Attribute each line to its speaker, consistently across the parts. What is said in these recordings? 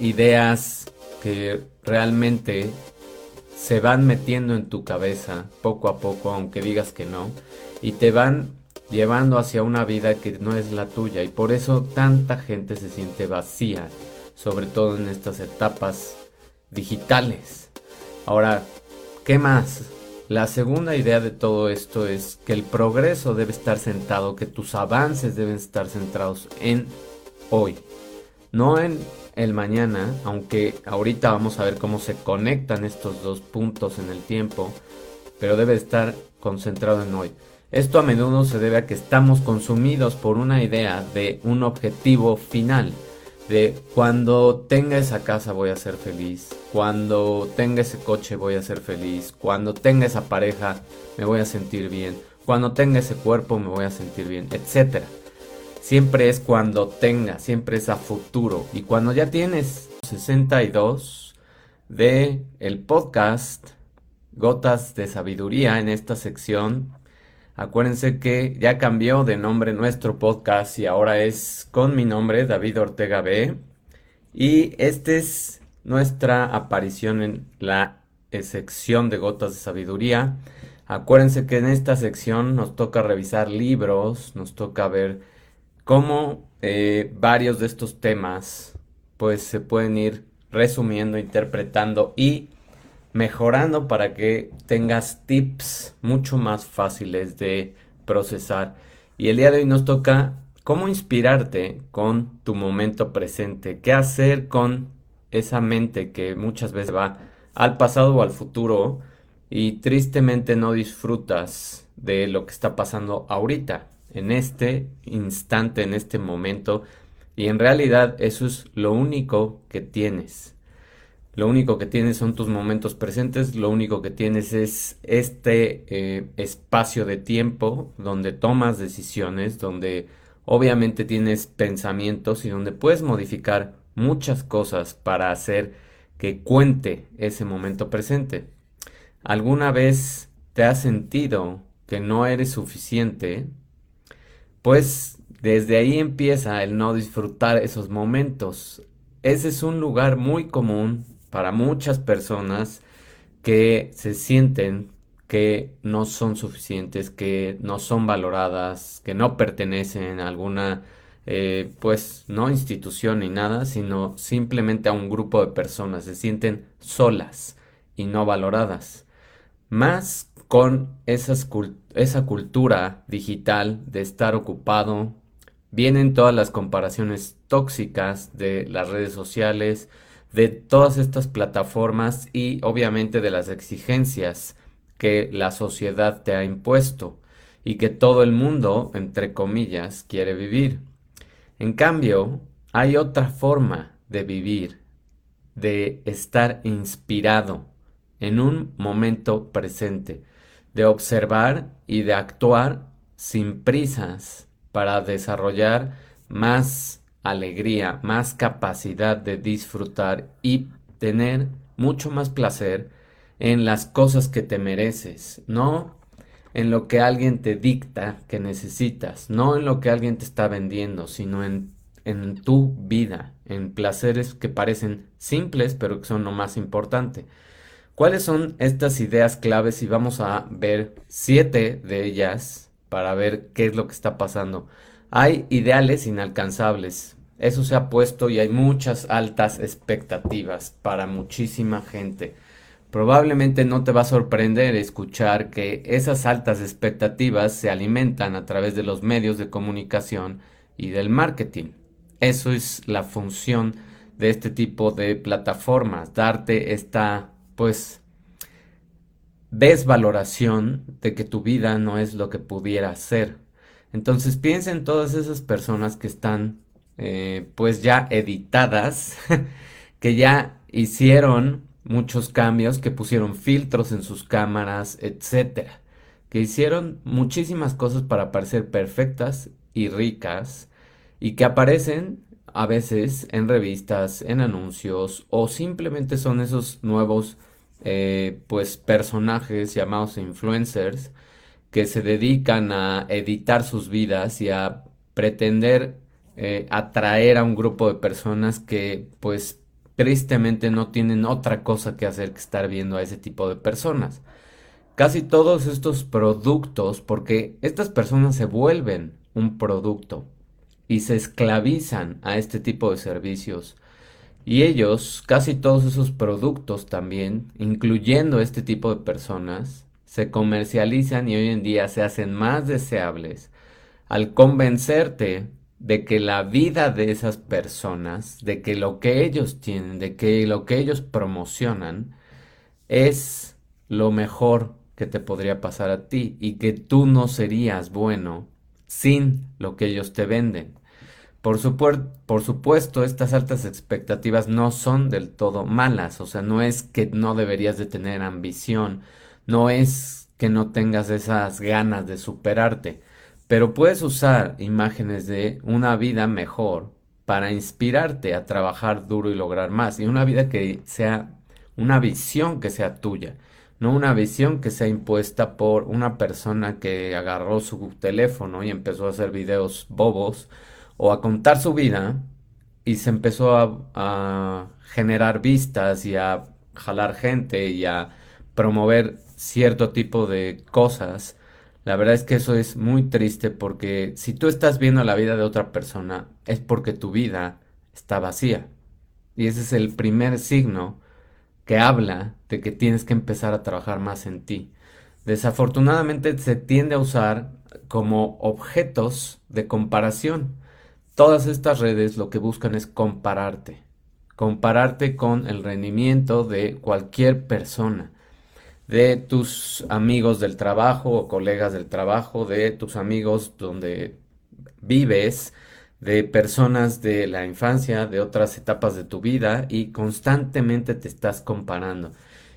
Speaker 1: ideas que realmente se van metiendo en tu cabeza poco a poco, aunque digas que no, y te van llevando hacia una vida que no es la tuya y por eso tanta gente se siente vacía, sobre todo en estas etapas digitales. Ahora, ¿qué más? La segunda idea de todo esto es que el progreso debe estar sentado, que tus avances deben estar centrados en hoy, no en el mañana, aunque ahorita vamos a ver cómo se conectan estos dos puntos en el tiempo, pero debe estar concentrado en hoy. Esto a menudo se debe a que estamos consumidos por una idea de un objetivo final, de cuando tenga esa casa voy a ser feliz, cuando tenga ese coche voy a ser feliz, cuando tenga esa pareja me voy a sentir bien, cuando tenga ese cuerpo me voy a sentir bien, etc. Siempre es cuando tenga, siempre es a futuro. Y cuando ya tienes 62 de el podcast Gotas de Sabiduría en esta sección Acuérdense que ya cambió de nombre nuestro podcast y ahora es con mi nombre, David Ortega B. Y esta es nuestra aparición en la sección de Gotas de Sabiduría. Acuérdense que en esta sección nos toca revisar libros, nos toca ver cómo eh, varios de estos temas pues se pueden ir resumiendo, interpretando y mejorando para que tengas tips mucho más fáciles de procesar. Y el día de hoy nos toca cómo inspirarte con tu momento presente, qué hacer con esa mente que muchas veces va al pasado o al futuro y tristemente no disfrutas de lo que está pasando ahorita, en este instante, en este momento, y en realidad eso es lo único que tienes. Lo único que tienes son tus momentos presentes, lo único que tienes es este eh, espacio de tiempo donde tomas decisiones, donde obviamente tienes pensamientos y donde puedes modificar muchas cosas para hacer que cuente ese momento presente. ¿Alguna vez te has sentido que no eres suficiente? Pues desde ahí empieza el no disfrutar esos momentos. Ese es un lugar muy común para muchas personas que se sienten que no son suficientes, que no son valoradas, que no pertenecen a alguna, eh, pues, no institución ni nada, sino simplemente a un grupo de personas, se sienten solas y no valoradas. Más con esa cultura digital de estar ocupado, vienen todas las comparaciones tóxicas de las redes sociales, de todas estas plataformas y obviamente de las exigencias que la sociedad te ha impuesto y que todo el mundo, entre comillas, quiere vivir. En cambio, hay otra forma de vivir, de estar inspirado en un momento presente, de observar y de actuar sin prisas para desarrollar más alegría, más capacidad de disfrutar y tener mucho más placer en las cosas que te mereces, no en lo que alguien te dicta que necesitas, no en lo que alguien te está vendiendo, sino en, en tu vida, en placeres que parecen simples pero que son lo más importante. ¿Cuáles son estas ideas claves? Y vamos a ver siete de ellas para ver qué es lo que está pasando. Hay ideales inalcanzables, eso se ha puesto y hay muchas altas expectativas para muchísima gente. Probablemente no te va a sorprender escuchar que esas altas expectativas se alimentan a través de los medios de comunicación y del marketing. Eso es la función de este tipo de plataformas, darte esta, pues, desvaloración de que tu vida no es lo que pudiera ser. Entonces piensa en todas esas personas que están eh, pues ya editadas, que ya hicieron muchos cambios, que pusieron filtros en sus cámaras, etcétera, que hicieron muchísimas cosas para parecer perfectas y ricas y que aparecen a veces en revistas, en anuncios o simplemente son esos nuevos eh, pues personajes llamados influencers que se dedican a editar sus vidas y a pretender eh, atraer a un grupo de personas que pues tristemente no tienen otra cosa que hacer que estar viendo a ese tipo de personas. Casi todos estos productos, porque estas personas se vuelven un producto y se esclavizan a este tipo de servicios. Y ellos, casi todos esos productos también, incluyendo este tipo de personas, se comercializan y hoy en día se hacen más deseables al convencerte de que la vida de esas personas, de que lo que ellos tienen, de que lo que ellos promocionan es lo mejor que te podría pasar a ti y que tú no serías bueno sin lo que ellos te venden. Por, supuesto, estas altas expectativas no son del todo malas, o sea, no es que no deberías de tener ambición, no es que no tengas esas ganas de superarte, pero puedes usar imágenes de una vida mejor para inspirarte a trabajar duro y lograr más. Y una vida que sea una visión que sea tuya, no una visión que sea impuesta por una persona que agarró su teléfono y empezó a hacer videos bobos o a contar su vida y se empezó a, a generar vistas y a jalar gente y a promover cierto tipo de cosas la verdad es que eso es muy triste porque si tú estás viendo la vida de otra persona es porque tu vida está vacía. Y ese es el primer signo que habla de que tienes que empezar a trabajar más en ti. Desafortunadamente se tiende a usar como objetos de comparación. Todas estas redes lo que buscan es compararte. Compararte con el rendimiento de cualquier persona de tus amigos del trabajo o colegas del trabajo, de tus amigos donde vives, de personas de la infancia, de otras etapas de tu vida y constantemente te estás comparando.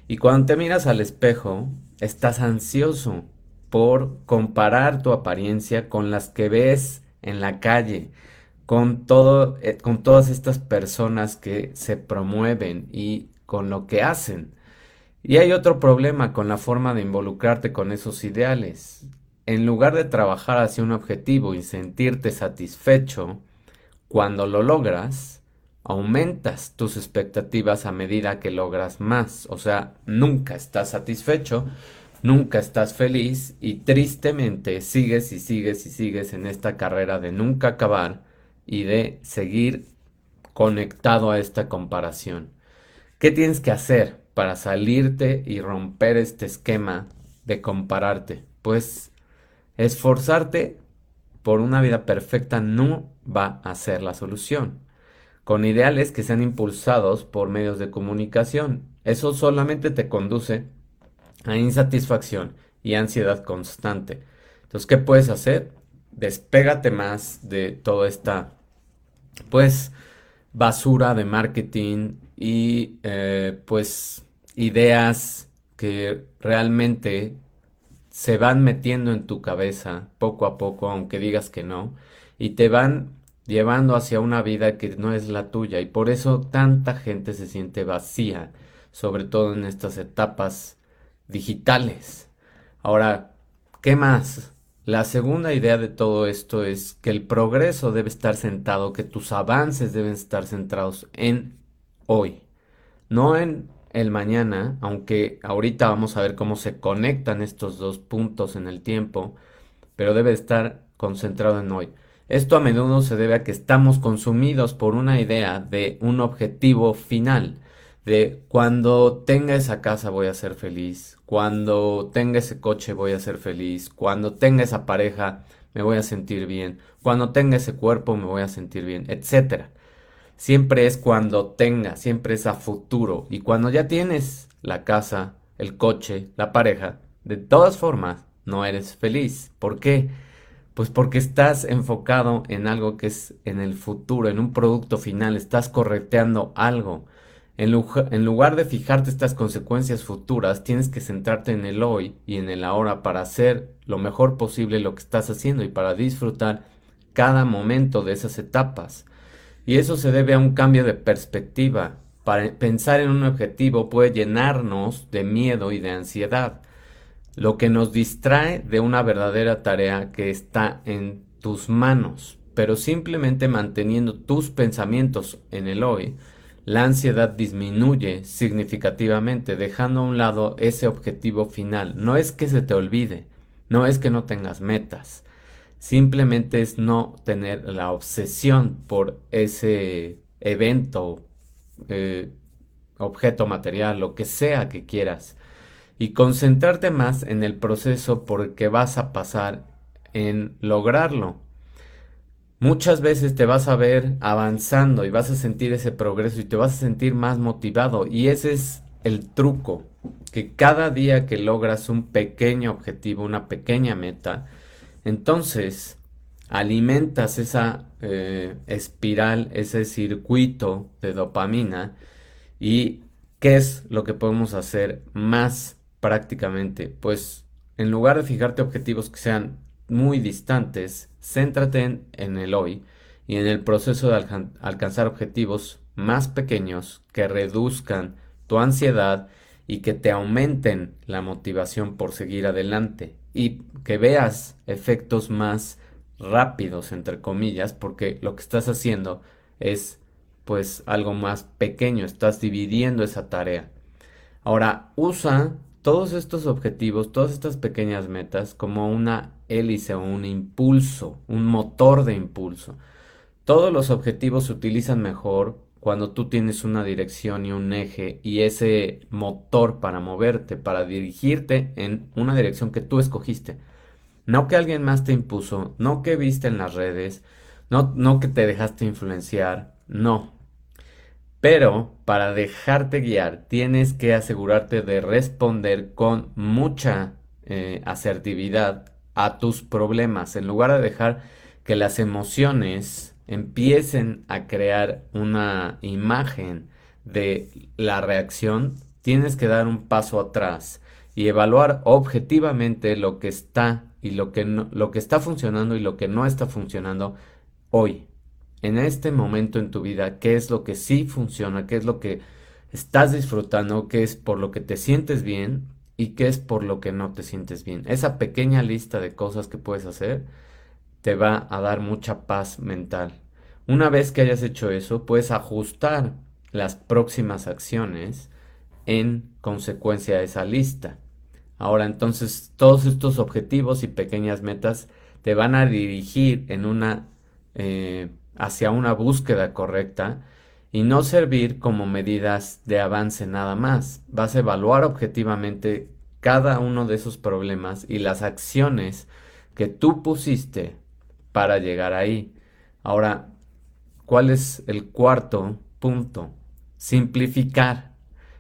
Speaker 1: Y cuando te miras al espejo, estás ansioso por comparar tu apariencia con las que ves en la calle, con todo, eh, con todas estas personas que se promueven y con lo que hacen. Y hay otro problema con la forma de involucrarte con esos ideales. En lugar de trabajar hacia un objetivo y sentirte satisfecho, cuando lo logras, aumentas tus expectativas a medida que logras más. O sea, nunca estás satisfecho, nunca estás feliz y tristemente sigues y sigues y sigues en esta carrera de nunca acabar y de seguir conectado a esta comparación. ¿Qué tienes que hacer? para salirte y romper este esquema de compararte. Pues esforzarte por una vida perfecta no va a ser la solución. Con ideales que sean impulsados por medios de comunicación, eso solamente te conduce a insatisfacción y ansiedad constante. Entonces, ¿qué puedes hacer? Despégate más de toda esta, pues, basura de marketing y, eh, pues, ideas que realmente se van metiendo en tu cabeza poco a poco, aunque digas que no, y te van llevando hacia una vida que no es la tuya. Y por eso tanta gente se siente vacía, sobre todo en estas etapas digitales. Ahora, ¿qué más? La segunda idea de todo esto es que el progreso debe estar sentado, que tus avances deben estar centrados en hoy, no en el mañana, aunque ahorita vamos a ver cómo se conectan estos dos puntos en el tiempo, pero debe estar concentrado en hoy. Esto a menudo se debe a que estamos consumidos por una idea de un objetivo final, de cuando tenga esa casa voy a ser feliz, cuando tenga ese coche voy a ser feliz, cuando tenga esa pareja me voy a sentir bien, cuando tenga ese cuerpo me voy a sentir bien, etcétera siempre es cuando tenga, siempre es a futuro. Y cuando ya tienes la casa, el coche, la pareja, de todas formas, no eres feliz. ¿Por qué? Pues porque estás enfocado en algo que es en el futuro, en un producto final, estás correteando algo. En, lugar de fijarte estas consecuencias futuras, tienes que centrarte en el hoy y en el ahora para hacer lo mejor posible lo que estás haciendo y para disfrutar cada momento de esas etapas. Y eso se debe a un cambio de perspectiva. Para pensar en un objetivo puede llenarnos de miedo y de ansiedad, lo que nos distrae de una verdadera tarea que está en tus manos. Pero simplemente manteniendo tus pensamientos en el hoy, la ansiedad disminuye significativamente, dejando a un lado ese objetivo final. No es que se te olvide, no es que no tengas metas, simplemente es no tener la obsesión por ese evento, eh, objeto material, lo que sea que quieras, y concentrarte más en el proceso por el que vas a pasar en lograrlo. Muchas veces te vas a ver avanzando y vas a sentir ese progreso y te vas a sentir más motivado. Y ese es el truco, que cada día que logras un pequeño objetivo, una pequeña meta, entonces alimentas esa eh, espiral, ese circuito de dopamina y ¿qué es lo que podemos hacer más prácticamente? Pues en lugar de fijarte objetivos que sean muy distantes, céntrate en, el hoy y en el proceso de alcanzar objetivos más pequeños que reduzcan tu ansiedad y que te aumenten la motivación por seguir adelante y que veas efectos más rápidos entre comillas porque lo que estás haciendo es pues algo más pequeño, estás dividiendo esa tarea. Ahora usa todos estos objetivos, todas estas pequeñas metas como una hélice o un impulso, un motor de impulso. Todos los objetivos se utilizan mejor cuando tú tienes una dirección y un eje y ese motor para moverte, para dirigirte en una dirección que tú escogiste. No que alguien más te impuso, no que viste en las redes, no, no que te dejaste influenciar, no. Pero para dejarte guiar tienes que asegurarte de responder con mucha eh, asertividad a tus problemas, en lugar de dejar que las emociones empiecen a crear una imagen de la reacción, tienes que dar un paso atrás y evaluar objetivamente lo que está y lo que no, lo que está funcionando y lo que no está funcionando hoy. En este momento en tu vida, qué es lo que sí funciona, qué es lo que estás disfrutando, qué es por lo que te sientes bien y qué es por lo que no te sientes bien. Esa pequeña lista de cosas que puedes hacer te va a dar mucha paz mental. Una vez que hayas hecho eso, puedes ajustar las próximas acciones en consecuencia de esa lista. Ahora entonces todos estos objetivos y pequeñas metas te van a dirigir en una eh, hacia una búsqueda correcta y no servir como medidas de avance nada más. Vas a evaluar objetivamente cada uno de esos problemas y las acciones que tú pusiste para llegar ahí. Ahora, ¿cuál es el cuarto punto? Simplificar.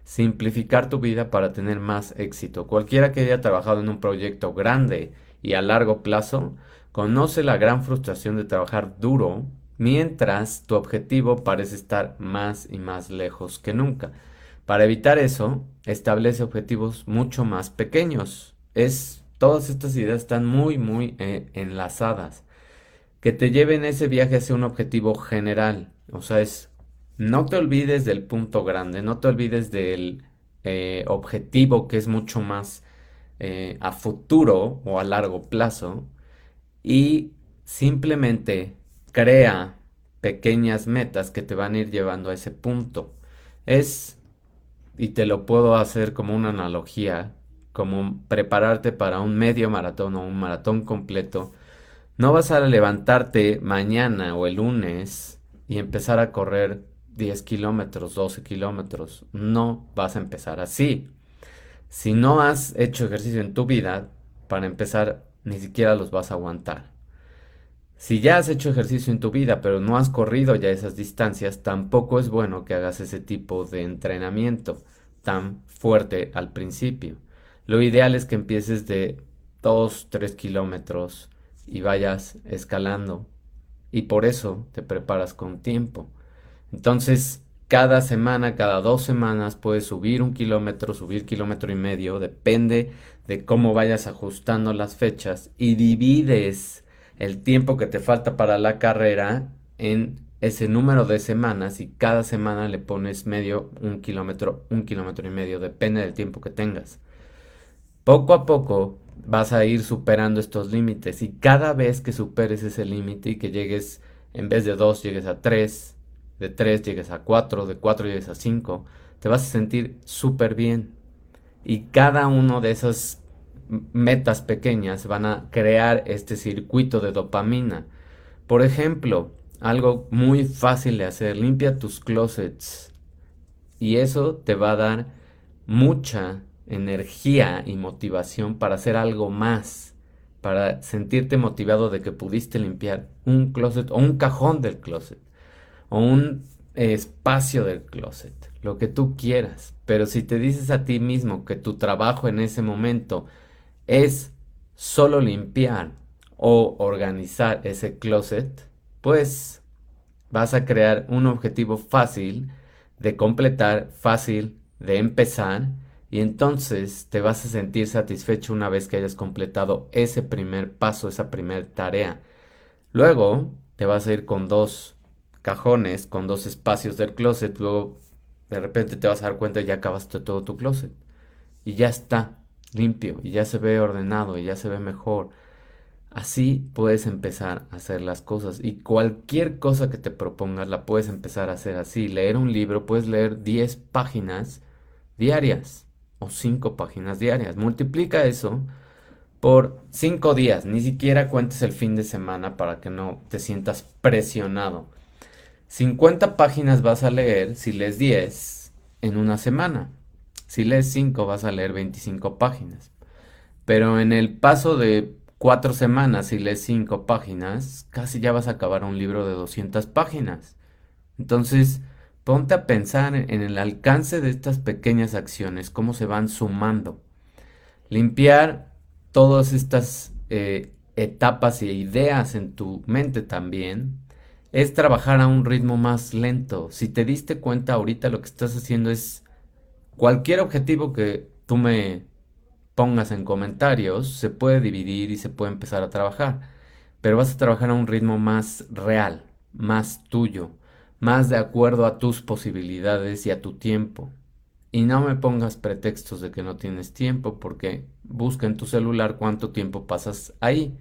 Speaker 1: Simplificar tu vida para tener más éxito. Cualquiera que haya trabajado en un proyecto grande y a largo plazo, conoce la gran frustración de trabajar duro mientras tu objetivo parece estar más y más lejos que nunca. Para evitar eso, establece objetivos mucho más pequeños. Es, todas estas ideas están muy, muy eh, enlazadas. Que te lleven ese viaje hacia un objetivo general. O sea, es, no te olvides del punto grande, no te olvides del eh, objetivo que es mucho más eh, a futuro o a largo plazo. Y simplemente crea pequeñas metas que te van a ir llevando a ese punto. Es, y te lo puedo hacer como una analogía, como prepararte para un medio maratón o un maratón completo. No vas a levantarte mañana o el lunes y empezar a correr 10 kilómetros, 12 kilómetros. No vas a empezar así. Si no has hecho ejercicio en tu vida, para empezar, ni siquiera los vas a aguantar. Si ya has hecho ejercicio en tu vida, pero no has corrido ya esas distancias, tampoco es bueno que hagas ese tipo de entrenamiento tan fuerte al principio. Lo ideal es que empieces de 2, 3 kilómetros y vayas escalando. Y por eso te preparas con tiempo. Entonces, cada semana, cada dos semanas puedes subir un kilómetro, subir kilómetro y medio, depende de cómo vayas ajustando las fechas y divides el tiempo que te falta para la carrera en ese número de semanas y cada semana le pones medio, un kilómetro, un kilómetro y medio, depende del tiempo que tengas. Poco a poco vas a ir superando estos límites y cada vez que superes ese límite y que llegues, en vez de dos, llegues a tres, de 3 llegues a 4, de 4 llegues a 5, te vas a sentir súper bien. Y cada uno de esas metas pequeñas van a crear este circuito de dopamina. Por ejemplo, algo muy fácil de hacer, limpia tus closets. Y eso te va a dar mucha energía y motivación para hacer algo más, para sentirte motivado de que pudiste limpiar un closet o un cajón del closet o un espacio del closet, lo que tú quieras. Pero si te dices a ti mismo que tu trabajo en ese momento es solo limpiar o organizar ese closet, pues vas a crear un objetivo fácil de completar, fácil de empezar y entonces te vas a sentir satisfecho una vez que hayas completado ese primer paso, esa primera tarea. Luego te vas a ir con dos cajones, con dos espacios del closet, luego de repente te vas a dar cuenta y ya acabaste todo tu closet. Y ya está limpio, y ya se ve ordenado, y ya se ve mejor. Así puedes empezar a hacer las cosas y cualquier cosa que te propongas la puedes empezar a hacer así. Leer un libro, puedes leer 10 páginas diarias o 5 páginas diarias. Multiplica eso por 5 días. Ni siquiera cuentes el fin de semana para que no te sientas presionado. 50 páginas vas a leer si lees 10 en una semana. Si lees 5 vas a leer 25 páginas. Pero en el paso de cuatro semanas y lees cinco páginas, casi ya vas a acabar un libro de 200 páginas. Entonces, ponte a pensar en el alcance de estas pequeñas acciones, cómo se van sumando. Limpiar todas estas eh, etapas y ideas en tu mente también es trabajar a un ritmo más lento. Si te diste cuenta ahorita lo que estás haciendo es cualquier objetivo que tú me pongas en comentarios, se puede dividir y se puede empezar a trabajar. Pero vas a trabajar a un ritmo más real, más tuyo, más de acuerdo a tus posibilidades y a tu tiempo. Y no me pongas pretextos de que no tienes tiempo, porque busca en tu celular cuánto tiempo pasas ahí.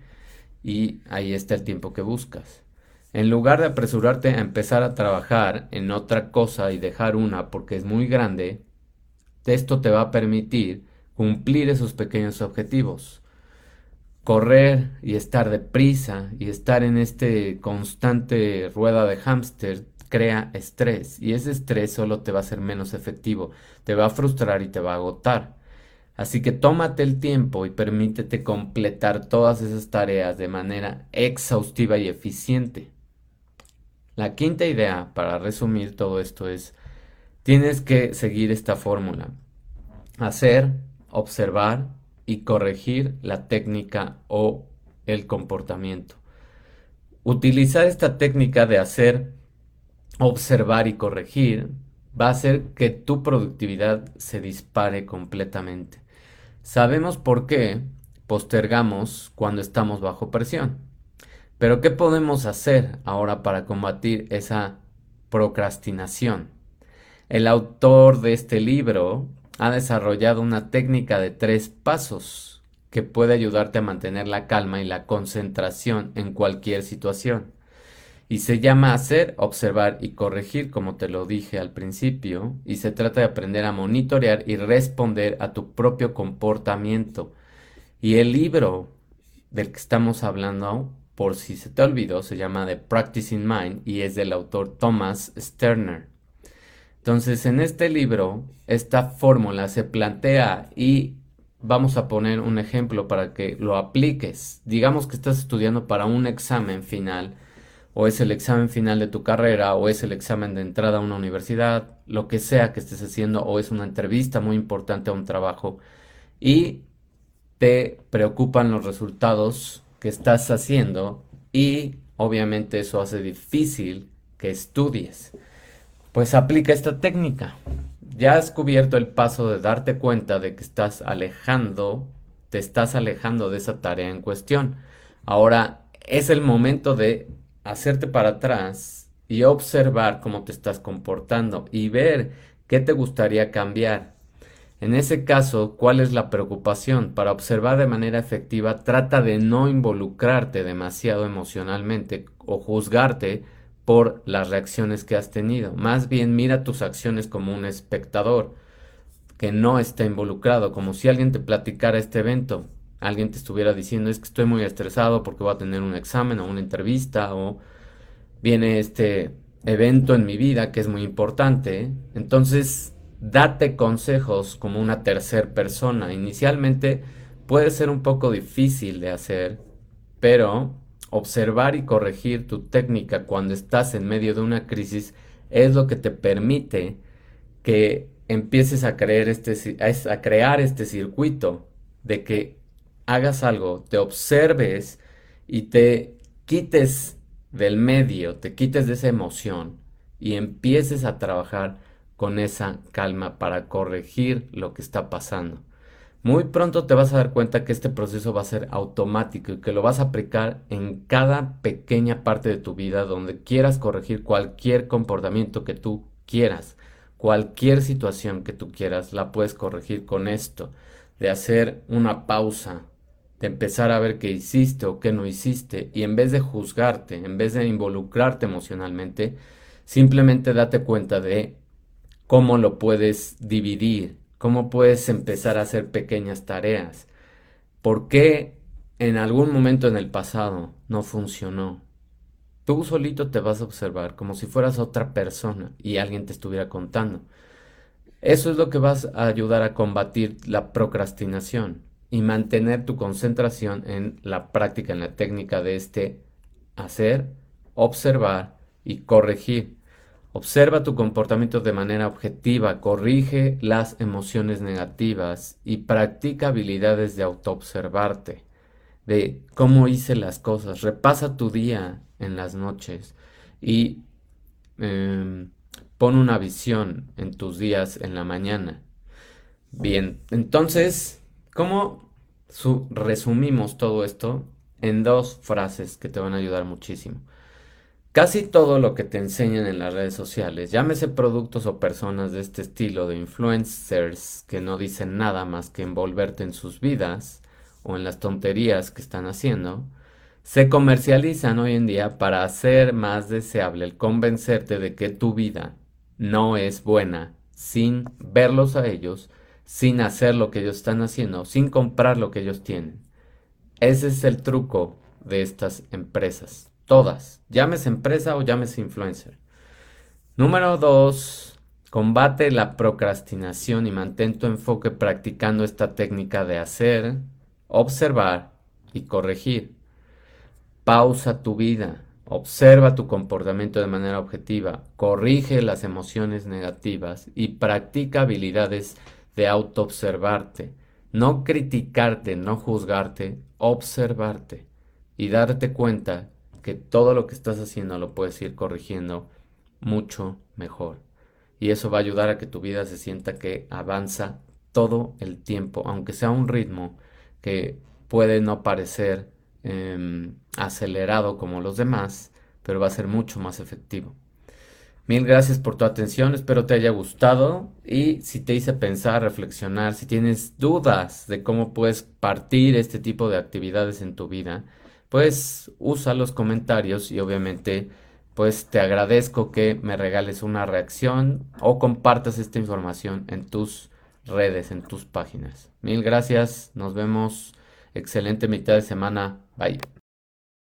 Speaker 1: Y ahí está el tiempo que buscas. En lugar de apresurarte a empezar a trabajar en otra cosa y dejar una porque es muy grande, esto te va a permitir cumplir esos pequeños objetivos. Correr y estar deprisa y estar en este constante rueda de hámster crea estrés y ese estrés solo te va a hacer menos efectivo, te va a frustrar y te va a agotar. Así que tómate el tiempo y permítete completar todas esas tareas de manera exhaustiva y eficiente. La quinta idea, para resumir todo esto, es, tienes que seguir esta fórmula. Hacer observar y corregir la técnica o el comportamiento. Utilizar esta técnica de hacer, observar y corregir va a hacer que tu productividad se dispare completamente. Sabemos por qué postergamos cuando estamos bajo presión. Pero ¿qué podemos hacer ahora para combatir esa procrastinación? El autor de este libro ha desarrollado una técnica de tres pasos que puede ayudarte a mantener la calma y la concentración en cualquier situación. Y se llama hacer, observar y corregir, como te lo dije al principio, y se trata de aprender a monitorear y responder a tu propio comportamiento. Y el libro del que estamos hablando, por si se te olvidó, se llama The Practicing Mind y es del autor Thomas Sterner. Entonces, en este libro, esta fórmula se plantea y vamos a poner un ejemplo para que lo apliques. Digamos que estás estudiando para un examen final, o es el examen final de tu carrera, o es el examen de entrada a una universidad, lo que sea que estés haciendo, o es una entrevista muy importante a un trabajo, y te preocupan los resultados que estás haciendo, y obviamente eso hace difícil que estudies pues aplica esta técnica. Ya has cubierto el paso de darte cuenta de que estás alejando, te estás alejando de esa tarea en cuestión. Ahora es el momento de hacerte para atrás y observar cómo te estás comportando y ver qué te gustaría cambiar. En ese caso, ¿cuál es la preocupación? Para observar de manera efectiva, trata de no involucrarte demasiado emocionalmente o juzgarte por las reacciones que has tenido. Más bien mira tus acciones como un espectador que no está involucrado, como si alguien te platicara este evento, alguien te estuviera diciendo es que estoy muy estresado porque voy a tener un examen o una entrevista o viene este evento en mi vida que es muy importante. Entonces, date consejos como una tercera persona. Inicialmente puede ser un poco difícil de hacer, pero observar y corregir tu técnica cuando estás en medio de una crisis es lo que te permite que empieces a, creer este, a crear este circuito de que hagas algo, te observes y te quites del medio, te quites de esa emoción y empieces a trabajar con esa calma para corregir lo que está pasando. Muy pronto te vas a dar cuenta que este proceso va a ser automático y que lo vas a aplicar en cada pequeña parte de tu vida donde quieras corregir cualquier comportamiento que tú quieras. Cualquier situación que tú quieras la puedes corregir con esto, de hacer una pausa, de empezar a ver qué hiciste o qué no hiciste y en vez de juzgarte, en vez de involucrarte emocionalmente, simplemente date cuenta de cómo lo puedes dividir, cómo puedes empezar a hacer pequeñas tareas. ¿Por qué en algún momento en el pasado no funcionó? Tú solito te vas a observar como si fueras otra persona y alguien te estuviera contando. Eso es lo que vas a ayudar a combatir la procrastinación y mantener tu concentración en la práctica, en la técnica de este hacer, observar y corregir. Observa tu comportamiento de manera objetiva, corrige las emociones negativas y practica habilidades de autoobservarte, de cómo hice las cosas. Repasa tu día en las noches y em, pon una visión en tus días en la mañana. Bien, entonces, ¿cómo resumimos todo esto en dos frases que te van a ayudar muchísimo? Casi todo lo que te enseñan en las redes sociales, llámese productos o personas de este estilo de influencers que no dicen nada más que envolverte en sus vidas o en las tonterías que están haciendo, se comercializan hoy en día para hacer más deseable el convencerte de que tu vida no es buena sin verlos a ellos, sin hacer lo que ellos están haciendo, sin comprar lo que ellos tienen. Ese es el truco de estas empresas. Todas. Llámese empresa o llámese influencer. Número dos, combate la procrastinación y mantén tu enfoque practicando esta técnica de hacer, observar y corregir. Pausa tu vida, observa tu comportamiento de manera objetiva, corrige las emociones negativas y practica habilidades de autoobservarte. No criticarte, no juzgarte, observarte y darte cuenta que todo lo que estás haciendo lo puedes ir corrigiendo mucho mejor. Y eso va a ayudar a que tu vida se sienta que avanza todo el tiempo, aunque sea un ritmo que puede no parecer em, acelerado como los demás, pero va a ser mucho más efectivo. Mil gracias por tu atención, espero te haya gustado y si te hice pensar, reflexionar, si tienes dudas de cómo puedes partir este tipo de actividades en tu vida, pues usa los comentarios y obviamente pues te agradezco que me regales una reacción o compartas esta información en tus redes, en tus páginas. Mil gracias, nos vemos. Excelente mitad de semana. Bye.